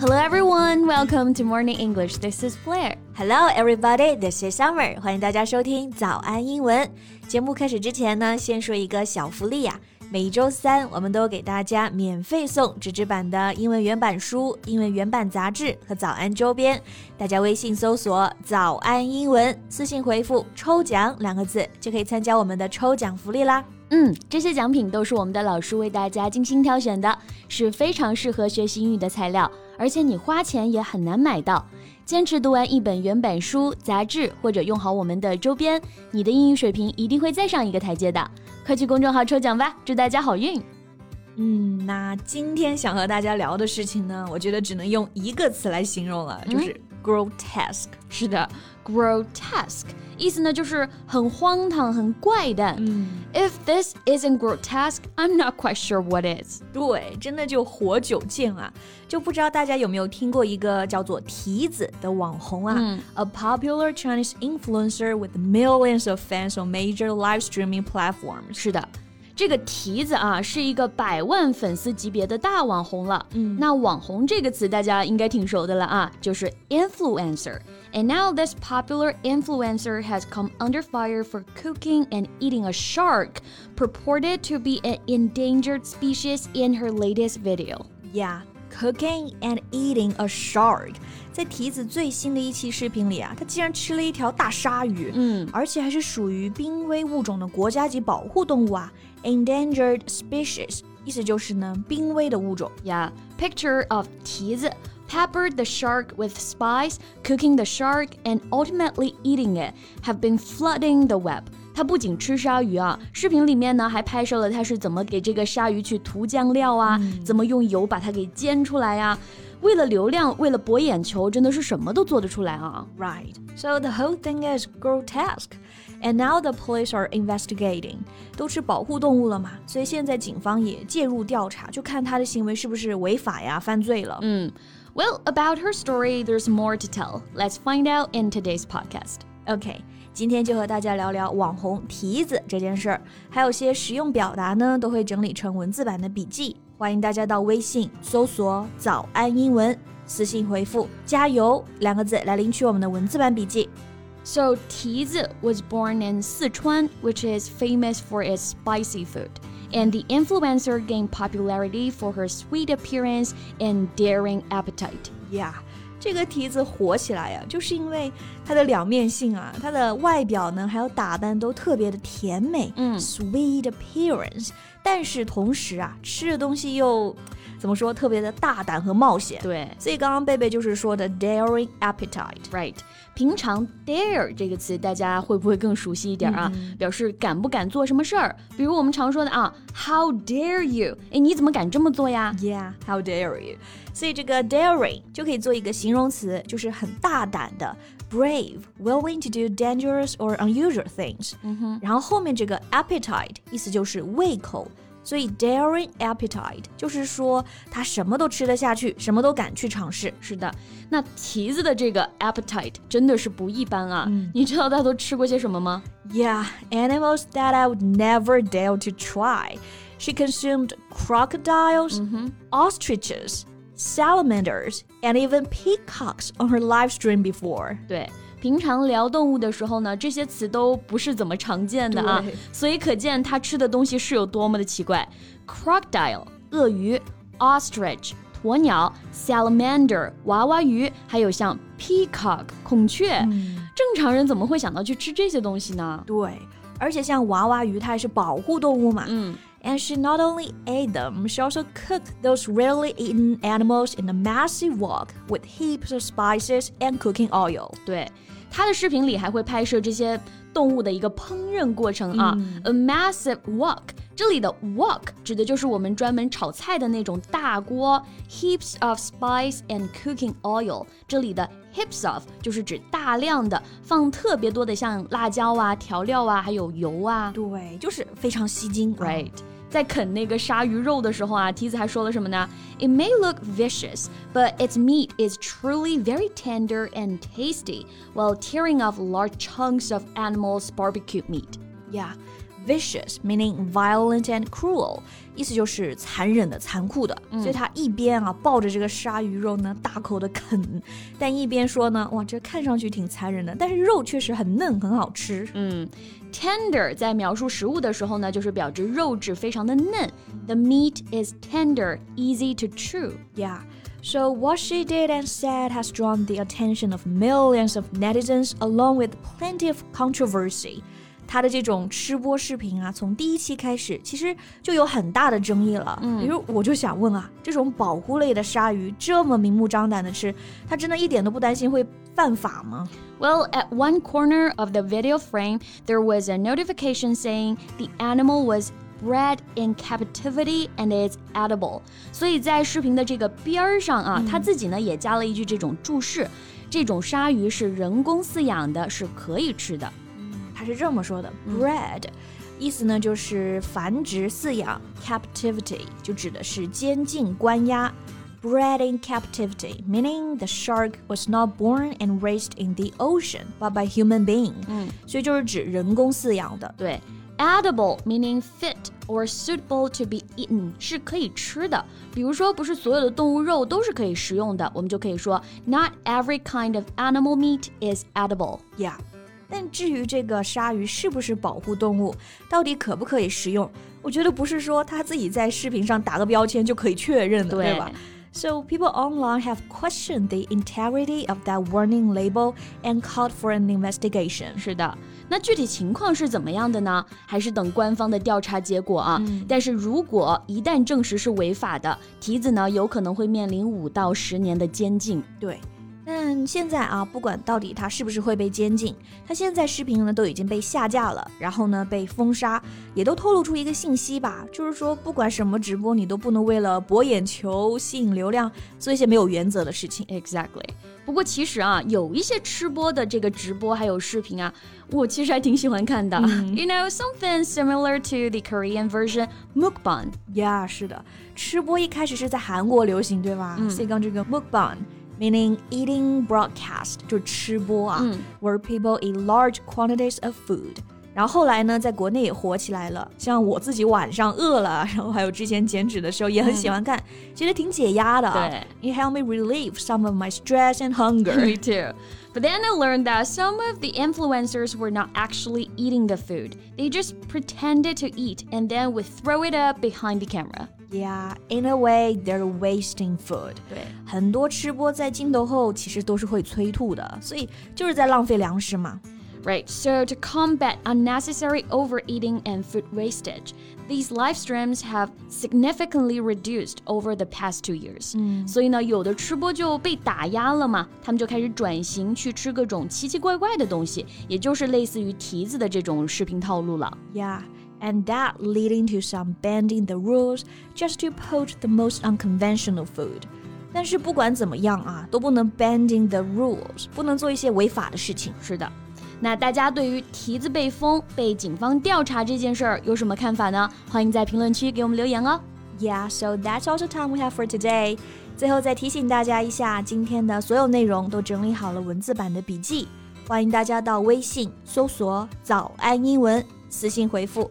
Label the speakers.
Speaker 1: Hello everyone, welcome to Morning English. This is Blair.
Speaker 2: Hello everybody, this is Summer. 欢迎大家收听早安英文。节目开始之前呢，先说一个小福利呀、每周三我们都给大家免费送纸质版的英文原版书、英文原版杂志和早安周边。大家微信搜索“早安英文”，私信回复“抽奖”两个字，就可以参加我们的抽奖福利啦。
Speaker 1: 嗯，这些奖品都是我们的老师为大家精心挑选的，是非常适合学习英语的材料，而且你花钱也很难买到。坚持读完一本原版书、杂志，或者用好我们的周边，你的英语水平一定会再上一个台阶的。快去公众号抽奖吧，祝大家好运！
Speaker 2: 嗯，那今天想和大家聊的事情呢，我觉得只能用一个词来形容了，就是 grotesque。
Speaker 1: 是的，grotesque 意思呢就是很荒唐、很怪诞。If this isn't grotesque, I'm not quite sure what is.
Speaker 2: 对，真的就活久见啊！就不知道大家有没有听过一个叫做提子的网红啊、a popular Chinese influencer with millions of fans on major live streaming platforms。
Speaker 1: 是的。 这个提子啊，是一个百万粉丝级别的大网红了。嗯，那网红这个词大家应该挺熟的了啊，就是 influencer。And now this popular influencer has come under fire for cooking and eating a shark purported to be an endangered species in her latest video.
Speaker 2: Yeah, cooking and eating a shark。在提子最新的一期视频里啊，他竟然吃了一条大鲨鱼，嗯，而且还是属于濒危物种的国家级保护动物啊。endangered species，意思就是呢濒危的物种。
Speaker 1: Yeah, picture of 蹄子 peppered the shark with spice, cooking the shark, and ultimately eating it have been flooding the web. 他不仅吃鲨鱼啊，视频里面呢还拍摄了他是怎么给这个鲨鱼去涂酱料啊，嗯、怎么用油把它给煎出来呀、啊。为了流量，为了博眼球，真的是什么都做得出来啊。
Speaker 2: Right. So the whole thing is grotesque. And now the police are investigating. 都是保护动物了嘛，所以现在警方也介入调查，就看他的行为是不是违法呀、犯罪了。
Speaker 1: 嗯，Well, about her story, there's more to tell. Let's find out in today's podcast.
Speaker 2: OK， 今天就和大家聊聊网红提子这件事儿，还有些实用表达呢，都会整理成文字版的笔记。欢迎大家到微信搜索“早安英文”，私信回复“加油”两个字来领取我们的文字版笔记。
Speaker 1: So, Tizi was born in Sichuan, which is famous for its spicy food. And the influencer gained popularity for her sweet appearance and daring appetite.
Speaker 2: Yeah, 这个提子火起来呀，就是因为它的两面性啊，它的外表呢，还有打扮都特别的甜美，嗯，sweet appearance，但是同时啊，吃的东西又怎么说，特别的大胆和冒险。
Speaker 1: 对，
Speaker 2: 所以刚刚贝贝就是说的 daring appetite。
Speaker 1: Right，平常 dare 这个词大家会不会更熟悉一点啊？
Speaker 2: 嗯、
Speaker 1: 表示敢不敢做什么事儿。比如我们常说的啊，How dare you？哎，你怎么敢这么做呀
Speaker 2: ？Yeah，how dare you？所以这个 daring 就可以做一个形容词，就是很大胆的。brave, willing to do dangerous or unusual things。嗯哼，然后后面这个 appetite 意思就是胃口，所以 daring appetite 就是说他什么都吃得下去，什么都敢去尝试。
Speaker 1: 是的，那提子的这个 appetite 真的是不一般啊！嗯、你知道他都吃过些什么吗
Speaker 2: ？Yeah, animals that I would never dare to try. She consumed crocodiles, -hmm. ostriches, salamanders, and even peacocks on her live stream before.
Speaker 1: 对。平常聊动物的时候呢，这些词都不是怎么常见的啊，所以可见它吃的东西是有多么的奇怪。Crocodile 鳄鱼，ostrich 鸵鸟，salamander 娃娃鱼，还有像 peacock 孔雀，嗯、正常人怎么会想到去吃这些东西呢？
Speaker 2: 对，而且像娃娃鱼，它也是保护动物嘛，
Speaker 1: 嗯。
Speaker 2: And she not only ate them, she also cooked those rarely eaten animals in a massive wok with heaps of spices and cooking oil.
Speaker 1: 对，她的视频里还会拍摄这些动物的一个烹饪过程啊。
Speaker 2: 嗯、
Speaker 1: A massive wok，这里的 wok 指的就是我们专门炒菜的那种大锅。Heaps of spice and cooking oil，这里的 heaps of 就是指大量的，放特别多的像辣椒啊、调料啊，还有油啊。
Speaker 2: 对，就是非常吸睛。
Speaker 1: Right。 在啃那个鲨鱼肉的时候啊，提子还说了什么呢？It may look vicious, but its meat is truly very tender and tasty, while tearing off large chunks of animals' barbecue meat.
Speaker 2: Yeah vicious meaning violent and cruel，意思就是残忍的、残酷的。所以他一边啊抱着这个鲨鱼肉呢，大口的啃，但一边说呢，哇，这看上去挺残忍的，但是肉确实很嫩，很好吃。
Speaker 1: 嗯，tender 在描述食物的时候呢，就是表示肉质非常的嫩。The meat is tender, easy to chew.
Speaker 2: Yeah. So, what she did and said has drawn the attention of millions of netizens along with plenty of controversy. 他的这种吃播视频啊，从第一期开始，其实就有很大的争议了。嗯，比如我就想问啊，这种保护类的鲨鱼这么明目张胆的吃，它真的一点都不担心会犯法吗？
Speaker 1: Well, at one corner of the video frame, there was a notification saying the animal was bred in captivity and is edible。所以在视频的这个边儿上啊，他自己呢也加了一句这种注释：这种鲨鱼是人工饲养的，是可以吃的。
Speaker 2: 他是这么说的：bred，意思呢就是繁殖、饲养；captivity 就指的是监禁、关押。Bred in captivity, meaning the shark was not born and raised in the ocean, but by human being. 嗯，所以就是指人工饲养的。
Speaker 1: 对。Edible meaning fit or suitable to be eaten 是可以吃的，比如说不是所有的动物肉都是可以食用的，我们就可以说 Not every kind of animal meat is edible.
Speaker 2: Yeah. 但至于这个鲨鱼是不是保护动物，到底可不可以食用，我觉得不是说他自己在视频上打个标签就可以确认的，对吧？So people online have questioned the integrity of that warning label and called for an investigation.
Speaker 1: 是的，那具体情况是怎么样的呢？还是等官方的调查结果啊。嗯、但是如果一旦证实是违法的，蹄子呢有可能会面临五到十年的监禁。
Speaker 2: 对。但现在啊，不管到底他是不是会被监禁，他现在视频呢都已经被下架了，然后呢被封杀，也都透露出一个信息吧，就是说不管什么直播，你都不能为了博眼球、吸引流量做一些没有原则的事情。
Speaker 1: Exactly。不过其实啊，有一些吃播的这个直播还有视频啊，我其实还挺喜欢看的。You know something similar to the Korean version mukbang。
Speaker 2: Yeah，是的，吃播一开始是在韩国流行，对吧？所以刚这个 mukbang。meaning eating broadcast 就吃播啊、嗯、，where people eat large quantities of food。然后后来呢，在国内也火起来了。像我自己晚上饿了，然后还有之前减脂的时候也很喜欢看，觉得挺解压的啊。对，It helped me relieve some of my stress and hunger.
Speaker 1: me too. But then I learned that some of the influencers were not actually eating the food. They just pretended to eat and then would throw it up behind the camera.
Speaker 2: Yeah, in a way, they're wasting food.
Speaker 1: 对，
Speaker 2: 很多吃播在镜头后其实都是会催吐的，所以就是在浪费粮食嘛。
Speaker 1: Right, so to combat unnecessary overeating and food wastage, these live streams have significantly reduced over the past two years. 嗯，所以呢，有的吃播就被打压了嘛，他们就开始转型去吃各种奇奇怪怪的东西，也就是类似于蹄子的这种视频套路了。
Speaker 2: Yeah and that leading to some bending the rules just to poach the most unconventional food. 但是不管怎么样啊，都不能 bending the rules，不能做一些违法的事情。
Speaker 1: 是的，那大家对于提子被封、被警方调查这件事儿有什么看法呢？欢迎在评论区给我们留言哦。
Speaker 2: Yeah, so that's all the time we have for today. 最后再提醒大家一下，今天的所有内容都整理好了文字版的笔记，欢迎大家到微信搜索“早安英文”，私信回复